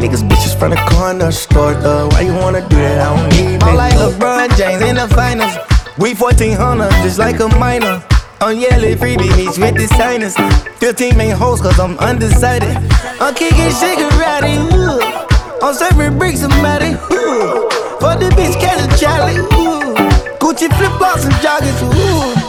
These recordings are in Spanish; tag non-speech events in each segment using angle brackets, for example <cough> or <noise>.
niggas bitches from the corner store, though. Why you wanna do that? I don't even I'm like. LeBron James in the finals. We 1400, just like a minor. I'm yelling freebie meets with the signers. 15 main hoes, cause I'm undecided. I'm kicking shit karate, ooh. I'm serving bricks somebody, ooh. For the bitch, catch a Charlie, ooh. Gucci flip flops and joggers, ooh.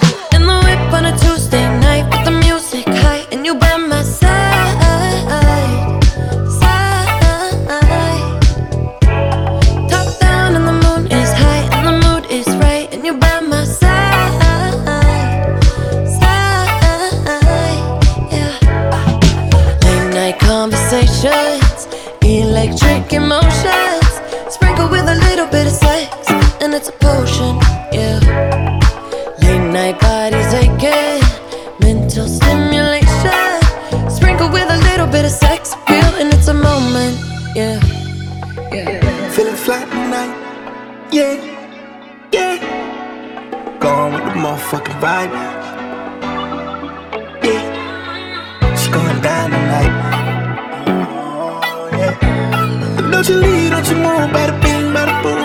You leave, don't move, bada bing, bada boom,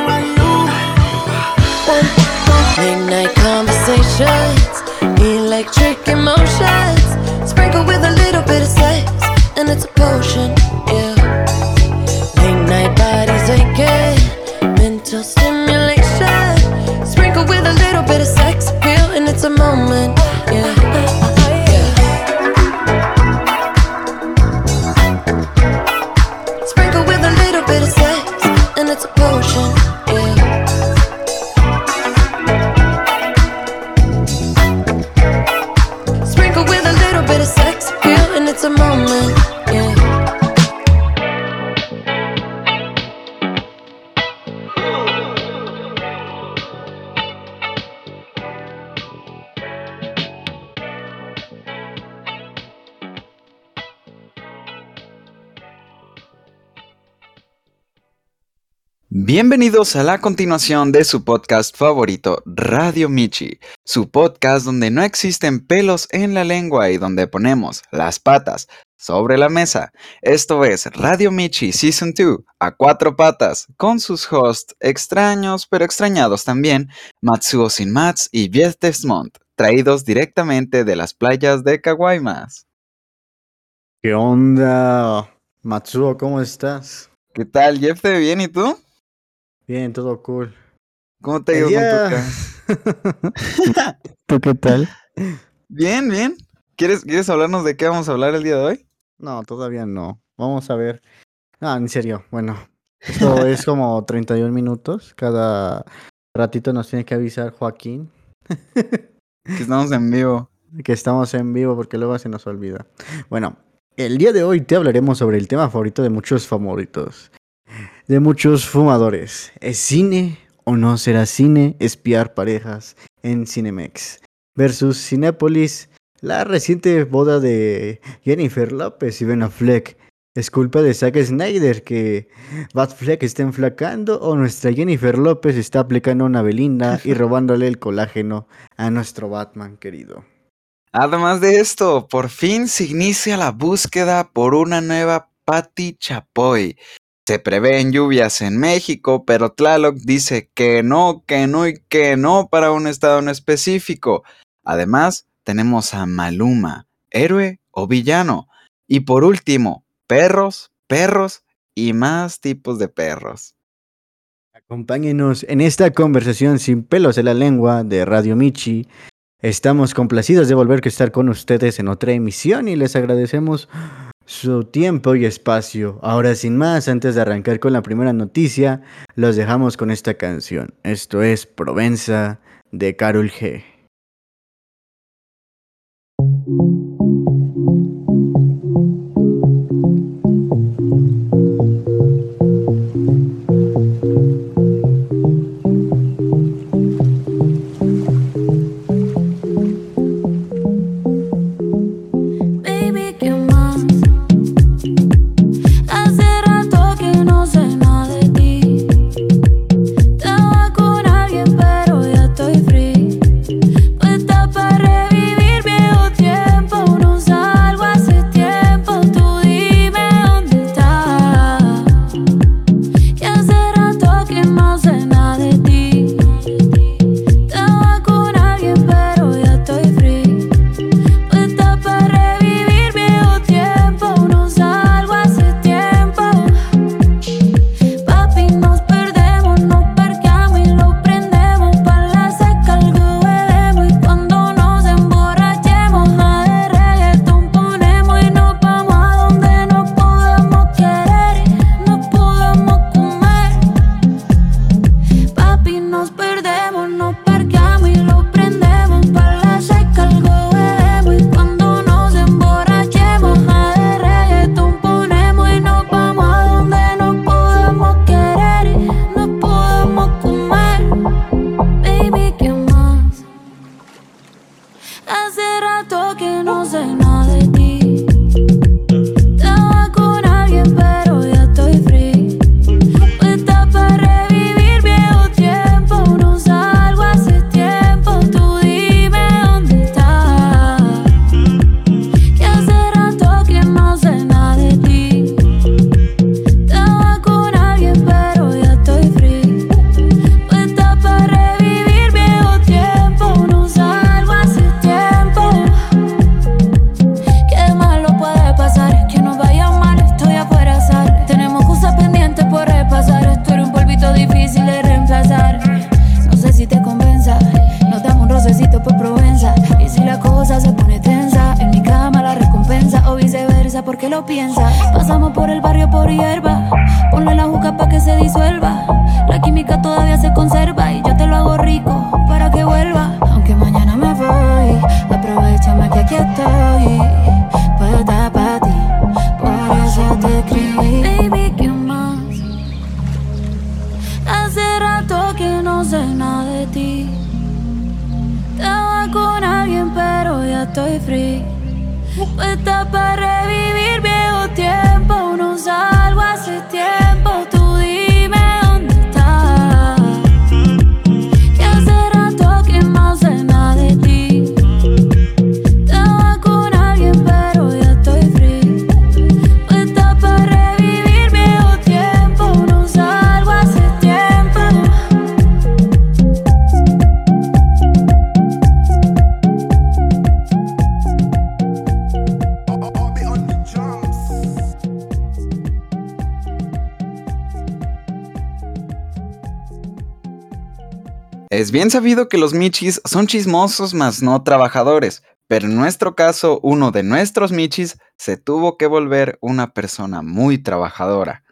conversations, Bienvenidos a la continuación de su podcast favorito, Radio Michi, su podcast donde no existen pelos en la lengua y donde ponemos las patas sobre la mesa. Esto es Radio Michi Season 2, a cuatro patas, con sus hosts extraños pero extrañados también, Matsuo Sin Mats y Jeff Desmond, traídos directamente de las playas de Caguaymas. ¿Qué onda? Matsuo, ¿cómo estás? ¿Qué tal, Jeff? ¿Te bien y tú? Bien, todo cool. ¿Cómo te ha ca- <laughs> ¿Tú qué tal? Bien, bien. ¿Quieres, ¿Quieres hablarnos de qué vamos a hablar el día de hoy? No, todavía no. Vamos a ver. Ah, en serio, bueno. Esto es como <laughs> 31 minutos. Cada ratito nos tiene que avisar Joaquín Que estamos en vivo. <laughs> que estamos en vivo porque luego se nos olvida. Bueno, el día de hoy te hablaremos sobre el tema favorito de muchos favoritos. De muchos fumadores. ¿Es cine o no será cine espiar parejas en Cinemex? Versus Cinépolis, la reciente boda de Jennifer López y Ben Affleck. ¿Es culpa de Zack Snyder que Batfleck está enflacando o nuestra Jennifer López está aplicando una Belinda y <laughs> robándole el colágeno a nuestro Batman querido? Además de esto, por fin se inicia la búsqueda por una nueva Patti Chapoy. Se prevén lluvias en México, pero Tlaloc dice que no, que no y que no para un estado en específico. Además, tenemos a Maluma, héroe o villano. Y por último, perros, perros y más tipos de perros. Acompáñenos en esta conversación sin pelos en la lengua de Radio Michi. Estamos complacidos de volver a estar con ustedes en otra emisión y les agradecemos su tiempo y espacio. Ahora sin más, antes de arrancar con la primera noticia, los dejamos con esta canción. Esto es Provenza de Carol G. Es bien sabido que los michis son chismosos mas no trabajadores, pero en nuestro caso uno de nuestros michis se tuvo que volver una persona muy trabajadora.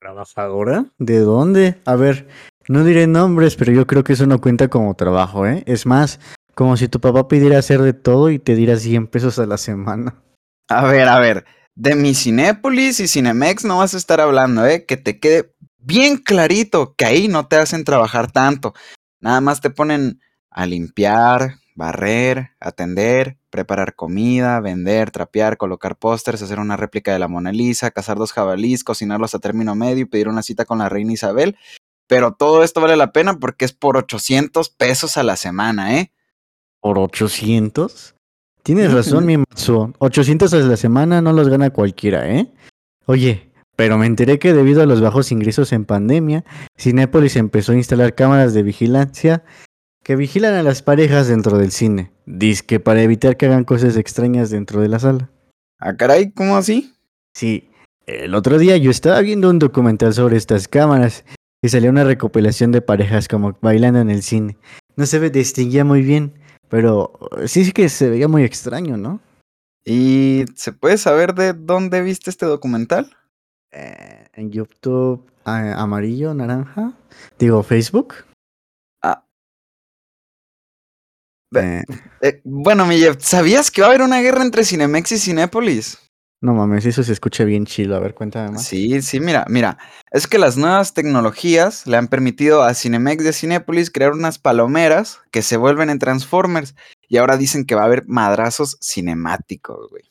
¿Trabajadora? ¿De dónde? A ver, no diré nombres, pero yo creo que eso no cuenta como trabajo, ¿eh? Es más, como si tu papá pidiera hacer de todo y te diera 100 pesos a la semana. A ver, a ver, de mi Cinépolis y Cinemex no vas a estar hablando, ¿eh? Que te quede bien clarito que ahí no te hacen trabajar tanto. Nada más te ponen a limpiar, barrer, atender, preparar comida, vender, trapear, colocar pósters, hacer una réplica de la Mona Lisa, cazar dos jabalís, cocinarlos a término medio y pedir una cita con la reina Isabel. Pero todo esto vale la pena porque es por 800 pesos a la semana, ¿eh? ¿Por 800? Tienes razón, mi mazo. 800 a la semana no los gana cualquiera, ¿eh? Oye, pero me enteré que debido a los bajos ingresos en pandemia, Cinépolis empezó a instalar cámaras de vigilancia que vigilan a las parejas dentro del cine. Disque para evitar que hagan cosas extrañas dentro de la sala. Ah, caray, ¿cómo así? Sí, el otro día yo estaba viendo un documental sobre estas cámaras y salió una recopilación de parejas como bailando en el cine. No se ve- distinguía muy bien, pero sí sí que se veía muy extraño, ¿no? ¿Y se puede saber de dónde viste este documental? Eh, en YouTube ah, amarillo, naranja, digo Facebook. Ah. Eh, Eh, bueno, mi Jeff, ¿sabías que va a haber una guerra entre Cinemex y Cinépolis? no mames, eso se escucha bien chido. A ver, cuéntame más. Sí, sí, mira, mira, es que las nuevas tecnologías le han permitido a Cinemex de Cinépolis crear unas palomeras que se vuelven en Transformers y ahora dicen que va a haber madrazos cinemáticos, güey.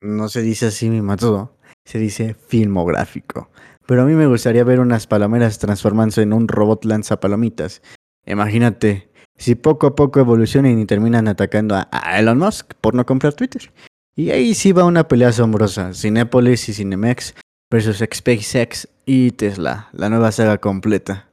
No se dice así, mi mato. Se dice filmográfico. Pero a mí me gustaría ver unas palomeras transformándose en un robot lanzapalomitas. Imagínate, si poco a poco evolucionan y terminan atacando a, Elon Musk por no comprar Twitter. Y ahí sí va una pelea asombrosa. Cinépolis y Cinemex versus SpaceX y Tesla, la nueva saga completa.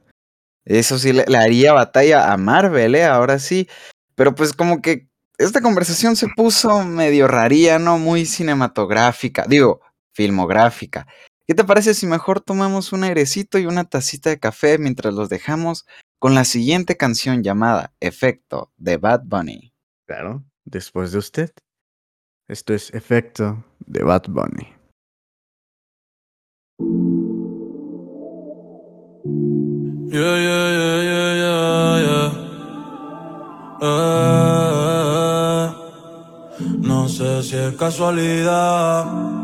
Eso sí le, le haría batalla a Marvel, ¿eh? Ahora sí. Pero pues como que esta conversación se puso medio raría, ¿no? Muy cinematográfica. Digo, filmográfica. ¿Qué te parece si mejor tomamos un airecito y una tacita de café mientras los dejamos con la siguiente canción llamada Efecto de Bad Bunny? Claro, después de usted. Esto es efecto de Bad Bunny. Yeah, yeah, yeah, yeah, yeah, yeah. Eh, no sé si es casualidad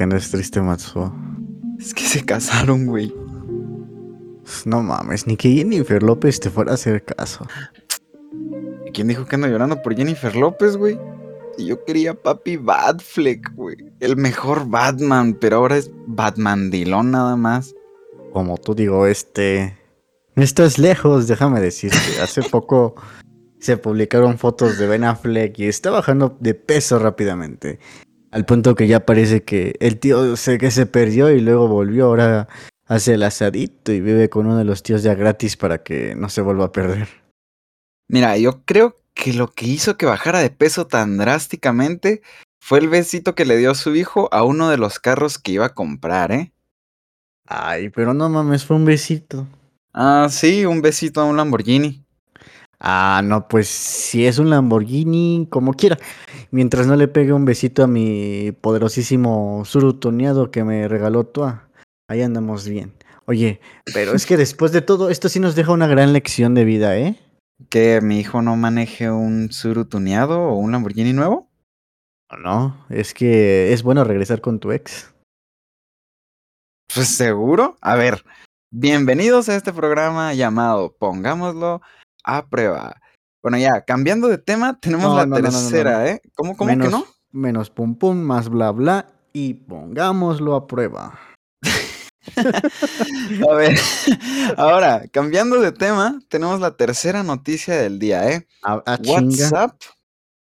¿Por qué andas triste, Matsuo? Es que se casaron, güey. No mames, ni que Jennifer López te fuera a hacer caso. ¿Quién dijo que ando llorando por Jennifer López, güey? Y Yo quería papi Batfleck, güey. El mejor Batman, pero ahora es Batman Dilón nada más. Como tú digo, este... No estás lejos, déjame decirte. Hace <laughs> poco se publicaron fotos de Ben Affleck y está bajando de peso rápidamente. Al punto que ya parece que el tío sé que se perdió y luego volvió. Ahora hace el asadito y vive con uno de los tíos ya gratis para que no se vuelva a perder. Mira, yo creo que lo que hizo que bajara de peso tan drásticamente fue el besito que le dio su hijo a uno de los carros que iba a comprar, ¿eh? Ay, pero no mames, fue un besito. Ah, sí, un besito a un Lamborghini. Ah, no, pues si es un Lamborghini, como quiera. Mientras no le pegue un besito a mi poderosísimo surutoneado que me regaló Tua. Ahí andamos bien. Oye, pero es que después de todo, esto sí nos deja una gran lección de vida, ¿eh? ¿Que mi hijo no maneje un Suru tuneado o un Lamborghini nuevo? No, es que es bueno regresar con tu ex. Pues seguro. A ver, bienvenidos a este programa llamado Pongámoslo a prueba. Bueno, ya, cambiando de tema, tenemos No, la no, tercera, no. ¿eh? ¿Cómo, cómo que no? Menos pum pum, más bla bla y pongámoslo a prueba. <laughs> A ver, ahora, cambiando de tema, tenemos la tercera noticia del día, ¿eh? A, a chinga. WhatsApp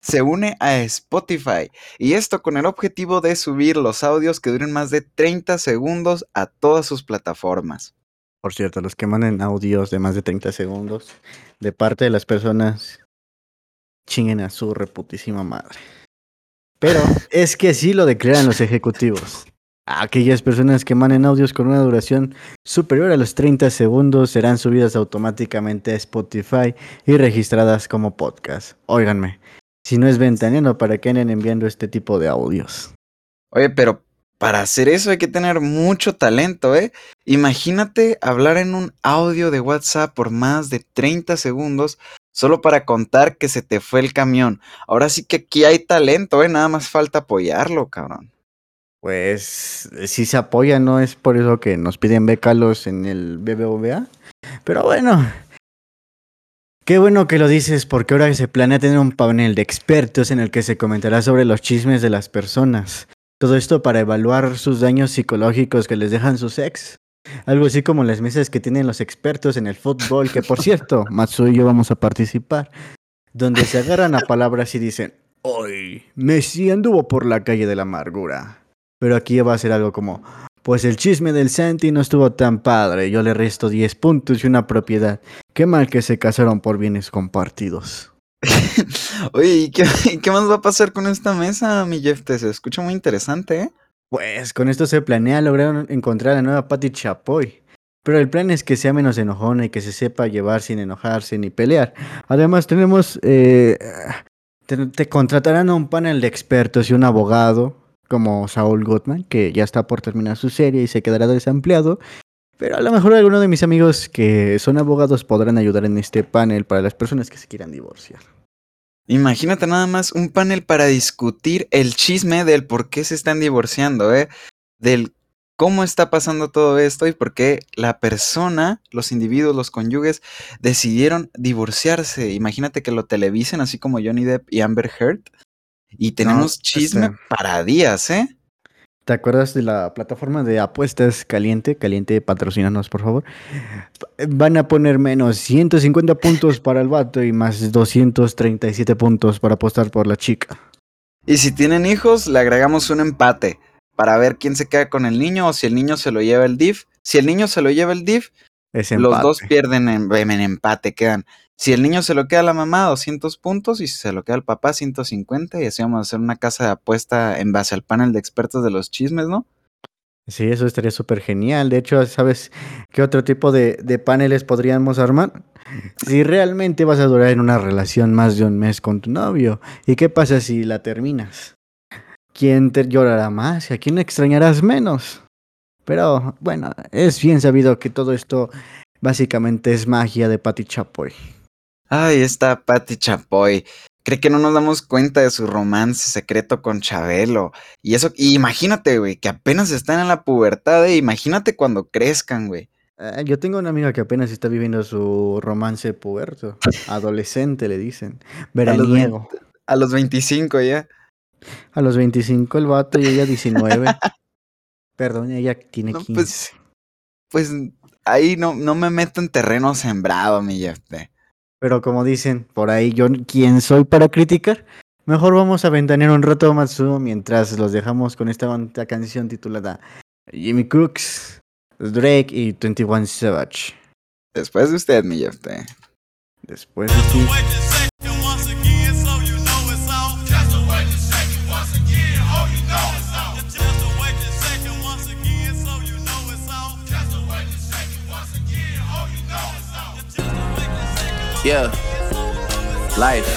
se une a Spotify y esto con el objetivo de subir los audios que duren más de 30 segundos a todas sus plataformas. Por cierto, los que manden audios de más de 30 segundos de parte de las personas chinguen a su reputísima madre. Pero es que sí lo declaran los ejecutivos. Aquellas personas que manden audios con una duración superior a los 30 segundos serán subidas automáticamente a Spotify y registradas como podcast. Óiganme, si no es ventaneando, ¿para qué anden enviando este tipo de audios? Oye, pero para hacer eso hay que tener mucho talento, ¿eh? Imagínate hablar en un audio de WhatsApp por más de 30 segundos solo para contar que se te fue el camión. Ahora sí que aquí hay talento, ¿eh? Nada más falta apoyarlo, cabrón. Pues sí se apoya, no es por eso que nos piden becalos en el BBVA. Pero bueno, qué bueno que lo dices porque ahora se planea tener un panel de expertos en el que se comentará sobre los chismes de las personas. Todo esto para evaluar sus daños psicológicos que les dejan sus ex. Algo así como las mesas que tienen los expertos en el fútbol, que por cierto, <laughs> Matsu y yo vamos a participar, donde se agarran a palabras y dicen, hoy Messi anduvo por la calle de la amargura. Pero aquí va a ser algo como, pues el chisme del Santi no estuvo tan padre, yo le resto 10 puntos y una propiedad. Qué mal que se casaron por bienes compartidos. <laughs> Oye, <laughs> ¿y qué, más va a pasar con esta mesa, mi Jeff? Te se escucha muy interesante, ¿eh? Pues con esto se planea lograr encontrar a la nueva Patty Chapoy. Pero el plan es que sea menos enojona y que se sepa llevar sin enojarse ni pelear. Además tenemos... Eh, te, te contratarán a un panel de expertos y un abogado como Saul Goodman, que ya está por terminar su serie y se quedará desempleado. Pero a lo mejor alguno de mis amigos que son abogados podrán ayudar en este panel para las personas que se quieran divorciar. Imagínate nada más un panel para discutir el chisme del por qué se están divorciando, ¿eh? Del cómo está pasando todo esto y por qué la persona, los individuos, los cónyuges, decidieron divorciarse. Imagínate que lo televisen así como Johnny Depp y Amber Heard. Y tenemos chisme este- para días, ¿eh? ¿Te acuerdas de la plataforma de apuestas Caliente? Caliente, patrocínanos, por favor. Van a poner menos 150 puntos para el vato y más 237 puntos para apostar por la chica. Y si tienen hijos, le agregamos un empate para ver quién se queda con el niño o si el niño se lo lleva el DIF. Si el niño se lo lleva el DIF, los dos pierden en, en empate, quedan. Si el niño se lo queda a la mamá, 200 puntos, y si se lo queda al papá, 150, y así vamos a hacer una casa de apuesta en base al panel de expertos de los chismes, ¿no? Sí, eso estaría súper genial. De hecho, ¿sabes qué otro tipo de, de paneles podríamos armar? Si realmente vas a durar en una relación más de un mes con tu novio, ¿y qué pasa si la terminas? ¿Quién te llorará más y a quién extrañarás menos? Pero bueno, es bien sabido que todo esto básicamente es magia de Patti Chapoy. Ay, está Patti Chapoy. Cree que no nos damos cuenta de su romance secreto con Chabelo. Y eso, y imagínate, güey, que apenas están en la pubertad, eh, imagínate cuando crezcan, güey. Eh, yo tengo una amiga que apenas está viviendo su romance puberto. <laughs> Adolescente, le dicen. Veraniego. A los 25 ya. A los 25 el vato y ella 19. <laughs> Perdón, ella tiene No, 15. pues, pues ahí no, no me meto en terreno sembrado, mi Jeff. Pero como dicen por ahí, yo quién soy para criticar. Mejor vamos a ventanear un rato Matsuo mientras los dejamos con esta canción titulada Jimmy Cooks, Drake y 21 Savage. Después de usted, mi Jeff. Después de ti. Yeah. Life.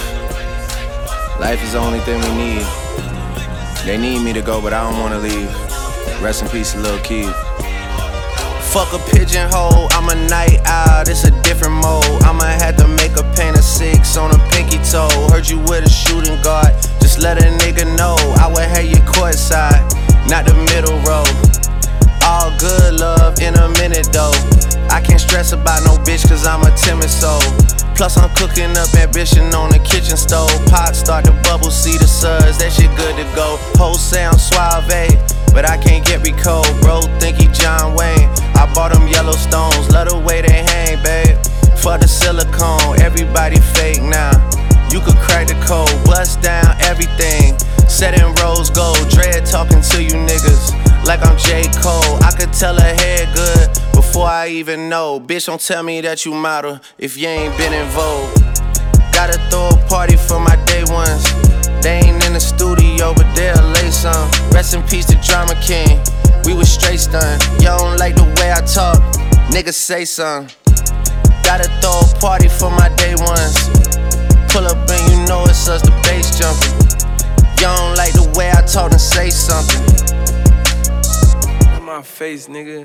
Life is the only thing we need. They need me to go, but I don't wanna leave. Rest in peace, little Keith. Fuck a pigeonhole, I'm a night owl, it's a different mode. I'ma have to make a paint of six on a pinky toe. Heard you with a shooting guard, just let a nigga know. I would have you courtside, not the middle row. All good love in a minute though. I can't stress about no bitch cause I'm a timid soul. Plus I'm cooking up ambition on the kitchen stove. Pot start to bubble, see the suds, that shit good to go. Whole sound suave, but I can't get me cold. Bro, think he John Wayne. I bought them Yellowstones, love the way they hang, babe. For the silicone, everybody fake now. You could crack the code, bust down everything. Set in rose gold, dread talking to you niggas like I'm J. Cole. I could tell her head good before I even know. Bitch, don't tell me that you model if you ain't been in vogue. Gotta throw a party for my day ones. They ain't in the studio, but they'll lay some. Rest in peace to Drama King. We was straight stunned. Y'all don't like the way I talk. Niggas say something. Gotta throw a party for my day ones. Pull up and you know it's us, the bass jumping. Y'all don't like the way I talk and say something. In my face, nigga.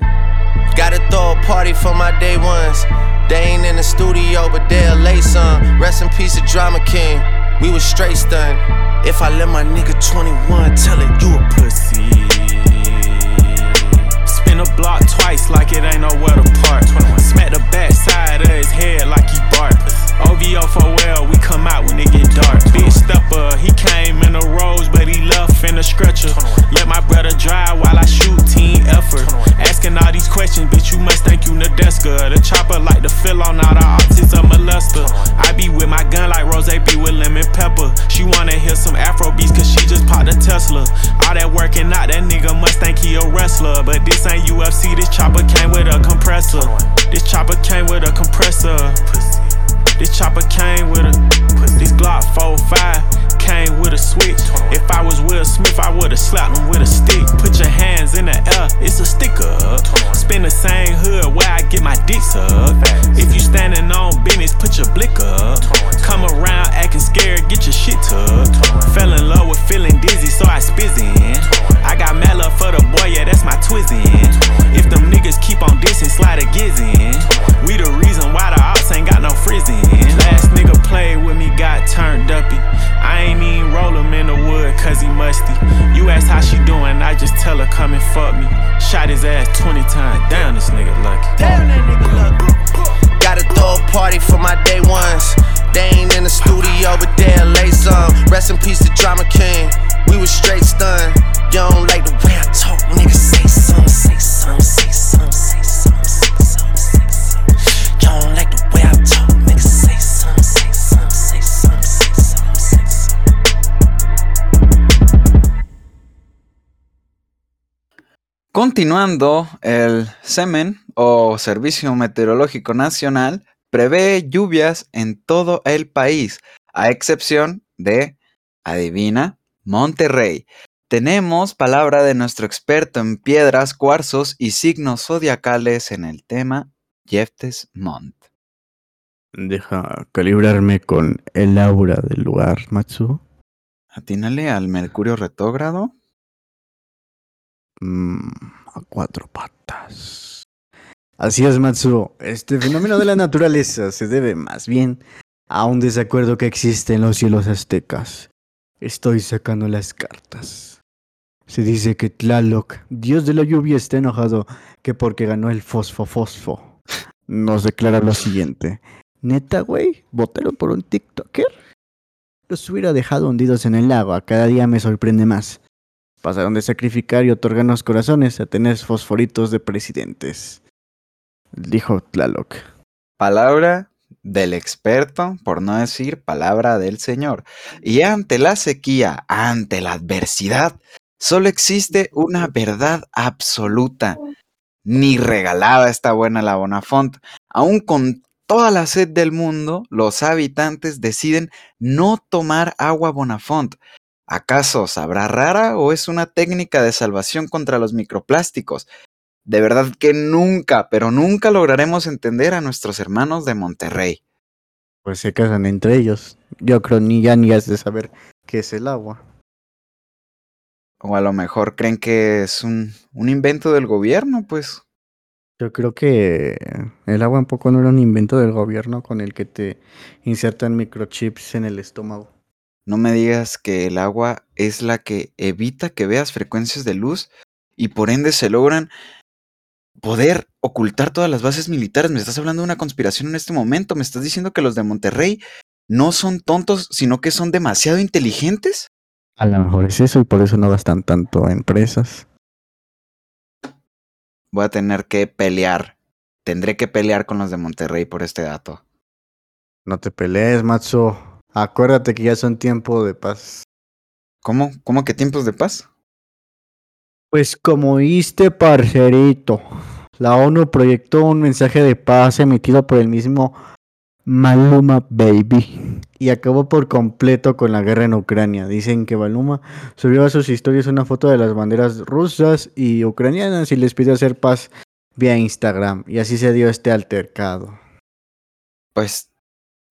Gotta throw a party for my day ones. They ain't in the studio, but they'll lay some. Rest in peace to Drama King. We was straight stunned. If I let my nigga 21 tell it, you a pussy. Spin a block twice like it ain't nowhere to park. Smack the back side of his head like he bark. OVO for well, we come out when it get dark. Big stepper, he came in a rose, but he left in a stretcher. Let my brother drive while I shoot team effort. Asking all these questions, bitch, you must think you Nadeska. The chopper like to fill on all the autism molester. I be with my gun like Rose be with lemon pepper. She wanna hear some Afro beats cause she just popped a Tesla. All that working out, that nigga must think he a wrestler. But this ain't UFC, this chopper came with a compressor. This chopper came with a compressor. This chopper came with a this Glock 45 came with a switch. If I was Will Smith, I would've slapped him with a stick. Put your hands in the air, it's a sticker. Spin the same hood where I get my dick sucked. Continuando, el SEMEN o Servicio Meteorológico Nacional prevé lluvias en todo el país, a excepción de, adivina, Monterrey. Tenemos palabra de nuestro experto en piedras, cuarzos y signos zodiacales en el tema, Jeftes Mont. Deja calibrarme con el aura del lugar, Matsu. Atínale al Mercurio retrógrado. Mm, cuatro patas. Así es, Matsuo. Este fenómeno de la naturaleza se debe más bien a un desacuerdo que existe en los cielos aztecas. Estoy sacando las cartas. Se dice que Tlaloc, dios de la lluvia, está enojado que porque ganó el fosfo fosfo. Nos declara lo siguiente. Neta, güey, votaron por un TikToker. Los hubiera dejado hundidos en el lago. A cada día me sorprende más. Pasaron de sacrificar y otorgarnos corazones a tener fosforitos de presidentes. Dijo Tlaloc. Palabra del experto, por no decir palabra del Señor. Y ante la sequía, ante la adversidad, solo existe una verdad absoluta. Ni regalada está buena la Bonafont. Aún con toda la sed del mundo, los habitantes deciden no tomar agua Bonafont. ¿Acaso sabrá rara o es una técnica de salvación contra los microplásticos? De verdad que nunca, pero nunca lograremos entender a nuestros hermanos de Monterrey. Pues se casan entre ellos. Yo creo ni ya ni has de saber qué es el agua. O a lo mejor creen que es un, un invento del gobierno, pues. Yo creo que el agua un poco no era un invento del gobierno con el que te insertan microchips en el estómago. No me digas que el agua es la que evita que veas frecuencias de luz y por ende se logran poder ocultar todas las bases militares. Me estás hablando de una conspiración en este momento. Me estás diciendo que los de Monterrey no son tontos, sino que son demasiado inteligentes. A lo mejor es eso y por eso no gastan tanto a empresas. Voy a tener que pelear. Tendré que pelear con los de Monterrey por este dato. No te pelees, macho. Acuérdate que ya son tiempo de paz. ¿Cómo? ¿Cómo que tiempos de paz? Pues como oíste, parcerito, la ONU proyectó un mensaje de paz emitido por el mismo Maluma Baby y acabó por completo con la guerra en Ucrania. Dicen que Maluma subió a sus historias una foto de las banderas rusas y ucranianas y les pidió hacer paz vía Instagram y así se dio este altercado. Pues,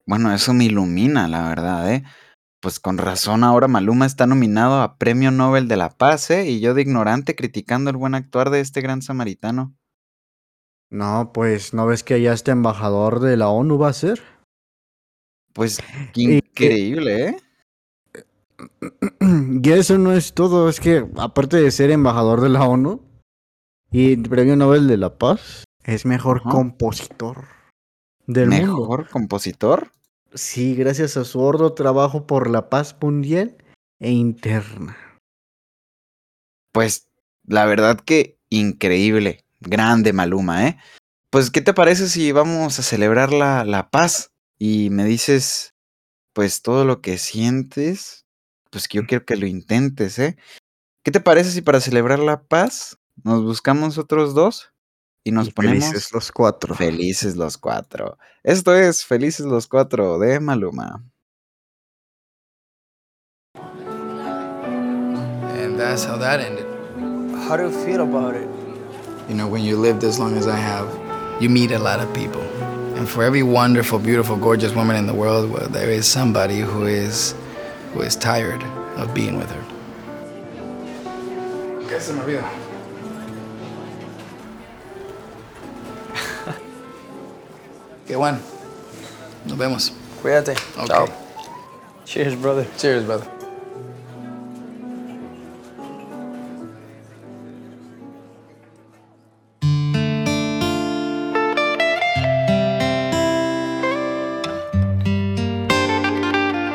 bueno, eso me ilumina, la verdad, ¿eh? Pues con razón ahora Maluma está nominado a Premio Nobel de la Paz, ¿eh? Y yo de ignorante criticando el buen actuar de este gran samaritano. No, pues no ves que allá este embajador de la ONU va a ser. Pues <clears throat> qué Y- increíble, ¿eh? <clears throat> Y eso no es todo, es que aparte de ser embajador de la ONU y Premio Nobel de la Paz, es mejor Ajá. compositor del mundo. Mejor compositor. Sí, gracias a su arduo trabajo por la paz mundial e interna. Pues la verdad que increíble. Grande Maluma, ¿eh? Pues, ¿qué te parece si vamos a celebrar la, la paz? Y me dices, pues, todo lo que sientes. Pues que yo quiero que lo intentes, ¿eh? ¿Qué te parece si para celebrar la paz nos buscamos otros dos y nos Y ponemos felices los cuatro. felices los cuatro? Esto es Felices los cuatro de Maluma. And that's how that ended. How do you feel about it? You know, when you lived as long as I have, you meet a lot of people. And for every wonderful, beautiful, gorgeous woman in the world, well, there is somebody who is who is tired of being with her. ¿Qué se me olvida? Que bueno. Nos vemos. Cuídate. Okay. Chao. Cheers, brother. Cheers, brother.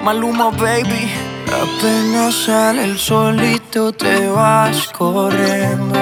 Maluma, baby. Apenas sale el solito, te vas corriendo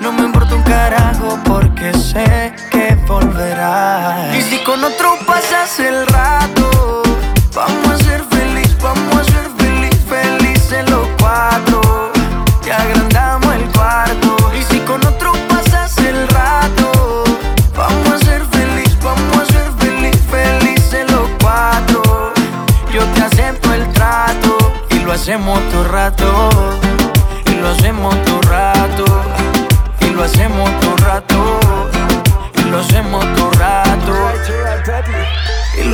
No me importa un carajo porque sé que volverás. Y si con otro pasas el rato,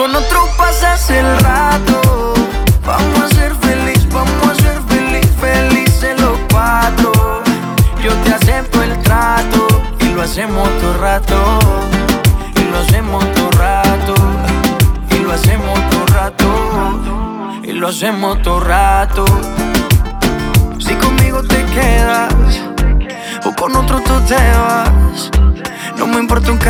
Con otro pasas el rato,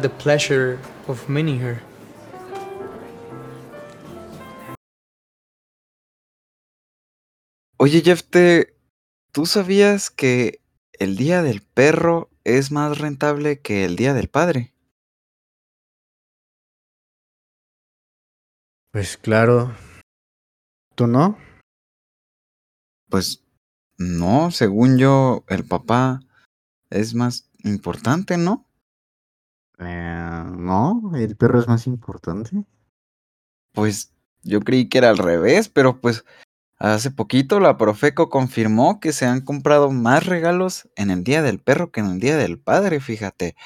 had the pleasure of meeting her. Oye, Jefte, ¿tú sabías que el día del perro es más rentable que el día del padre? Pues claro. ¿Tú no? Pues no, según yo, el papá es más importante, ¿no? Eh, no, el perro es más importante. Pues yo creí que era al revés, pero pues hace poquito la Profeco confirmó que se han comprado más regalos en el Día del Perro que en el Día del Padre, fíjate.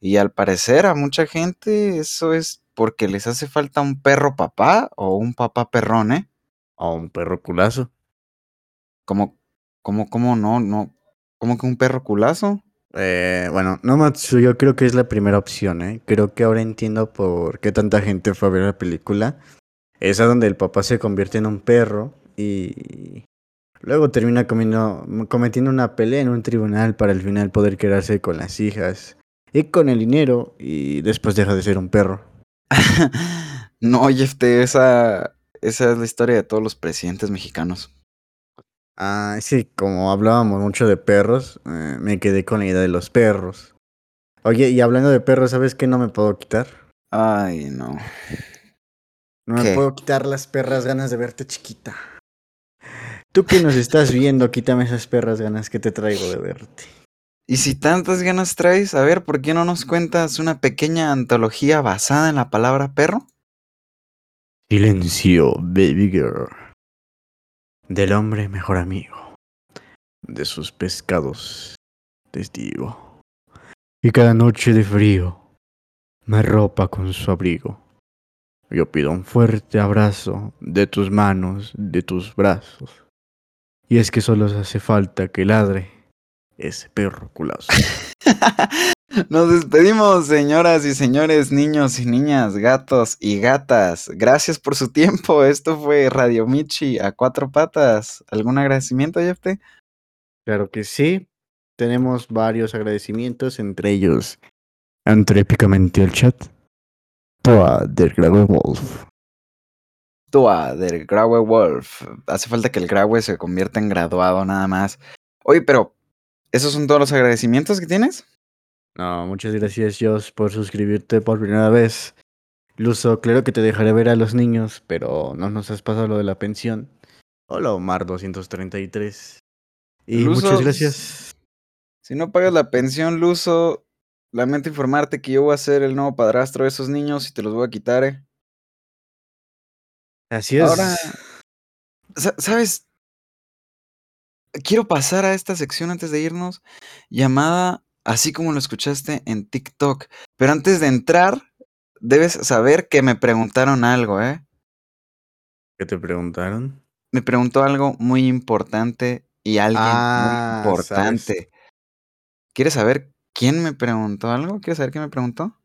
Y al parecer a mucha gente eso es porque les hace falta un perro papá o un papá perrón, ¿eh? O un perro culazo. Como, como, como no, no, como que un perro culazo. Eh, bueno, no Matsu, yo creo que es la primera opción, ¿eh? Creo que ahora entiendo por qué tanta gente fue a ver la película. Esa donde el papá se convierte en un perro y luego termina cometiendo una pelea en un tribunal para al final poder quedarse con las hijas. y con el dinero y después deja de ser un perro. <laughs> no, Jeff, esa, esa es la historia de todos los presidentes mexicanos. Ah, sí, como hablábamos mucho de perros, eh, me quedé con la idea de los perros. Oye, y hablando de perros, ¿sabes qué no me puedo quitar? Ay, no. No me puedo quitar las perras ganas de verte chiquita. Tú que nos estás viendo, quítame esas perras ganas que te traigo de verte. Y si tantas ganas traes, a ver, ¿por qué no nos cuentas una pequeña antología basada en la palabra perro? Silencio, baby girl. Del hombre mejor amigo. De sus pescados, testigo. Y cada noche de frío me arropa con su abrigo. Yo pido un fuerte abrazo de tus manos, de tus brazos. Y es que solo hace falta que ladre ese perro culazo. <laughs> Nos despedimos, señoras y señores, niños y niñas, gatos y gatas. Gracias por su tiempo. Esto fue Radio Michi a cuatro patas. ¿Algún agradecimiento, Jefte? Claro que sí. Tenemos varios agradecimientos, entre ellos, entrépicamente el chat. Toa del Graue Wolf. Tua del Graue Wolf. Hace falta que el Graue se convierta en graduado nada más. Oye, pero, ¿esos son todos los agradecimientos que tienes? No, muchas gracias, Josh, por suscribirte por primera vez. Luso, claro que te dejaré ver a los niños, pero no nos has pasado lo de la pensión. Hola, Omar 233. Y Luso, muchas gracias. Si no pagas la pensión, Luso, lamento informarte que yo voy a ser el nuevo padrastro de esos niños y te los voy a quitar, ¿eh? Así es. Ahora, sa- ¿sabes? Quiero pasar a esta sección antes de irnos, llamada así como lo escuchaste en TikTok. Pero antes de entrar, debes saber que me preguntaron algo, ¿eh? ¿Qué te preguntaron? Me preguntó algo muy importante y alguien Ah, muy importante. ¿Quieres saber quién me preguntó algo? ¿Quieres saber quién me preguntó?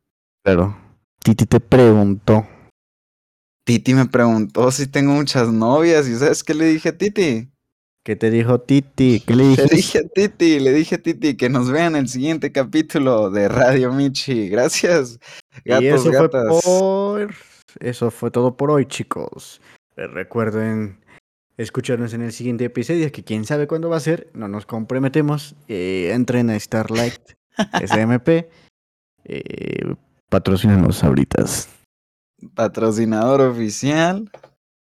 Claro. Titi te preguntó. Titi me preguntó si tengo muchas novias. ¿Y sabes qué le dije a Titi? ¿Qué te dijo Titi? ¿Qué le Le dijiste? dije a Titi, le dije a Titi que nos vean el siguiente capítulo de Radio Michi. Gracias, gatos, y eso gatas. fue por... Eso fue todo por hoy, chicos. Eh, Recuerden escucharnos en el siguiente episodio, que quién sabe cuándo va a ser, no nos comprometemos. Eh, entren a Starlight <laughs> SMP. Eh, patrocínanos ahoritas. Patrocinador oficial,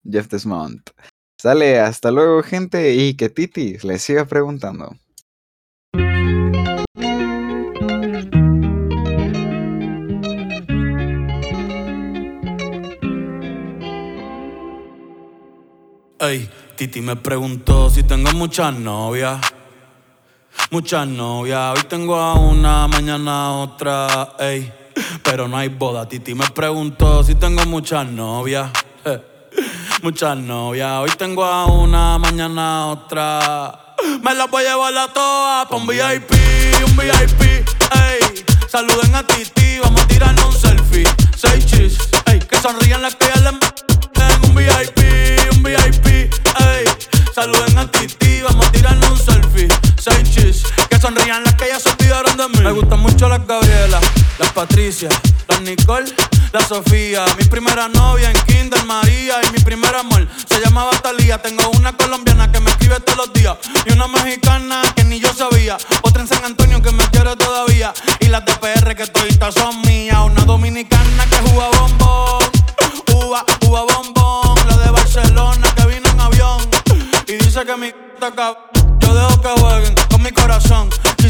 Jeff Desmond. Sale, hasta luego, gente, y que Titi le siga preguntando. Ey, Titi me preguntó si tengo muchas novias. Muchas novias. Hoy tengo a una, mañana otra. Ey, pero no hay boda. Titi me preguntó si tengo muchas novias. Muchas novias. Hoy tengo a una, mañana otra. Me las voy a llevar a todas pa' un VIP, un VIP. Ey, saluden a Titi, vamos a tirarnos un selfie. Seis chis, ey, que sonrían las que ya un VIP, un VIP, ey. Saluden a Titi, vamos a tirarnos un selfie. Seis chis, que sonrían las que ya se olvidaron de mí. Me gustan mucho las Gabriela, las Patricia, las Nicole, la Sofía. Mi primera novia en Kinder María y mi primer amor se llamaba Talía. Tengo una colombiana que me escribe todos los días y una mexicana que ni yo sabía. Otra en San Antonio que me quiere todavía y las de PR que toditas son mías. Una dominicana que juega bombón. Uva, uva bombón, la de Barcelona que vino en avión y dice que mi Yo dejo que jueguen con mi corazón.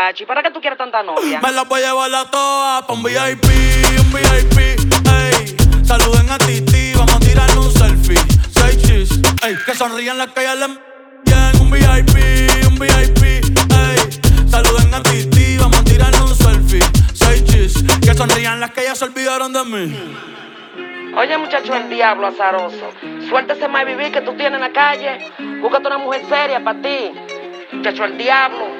Muchacho, ¿y para qué tú quieres tanta novia? Me las voy a llevar a todas pa' un VIP, un VIP, ey. Saluden a Titi, vamos a tirar un selfie. Seis cheese, ey, que sonrían las que ya le bien. Un VIP, un VIP, ey. Saluden a Titi, vamos a tirar un selfie. Seis cheese, que sonrían las que ya se olvidaron de mí. Oye, muchacho, el diablo azaroso. Suéltese más vivir que tú tienes en la calle. Búscate una mujer seria para ti. Muchacho, el diablo.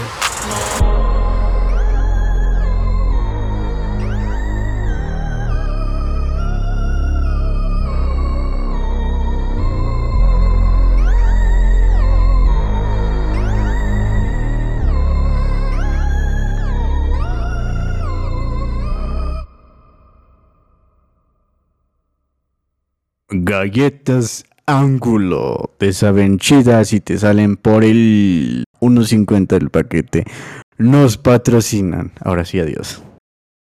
Galletas Ángulo. Te saben chidas y te salen por el 1.50 el paquete. Nos patrocinan. Ahora sí, adiós.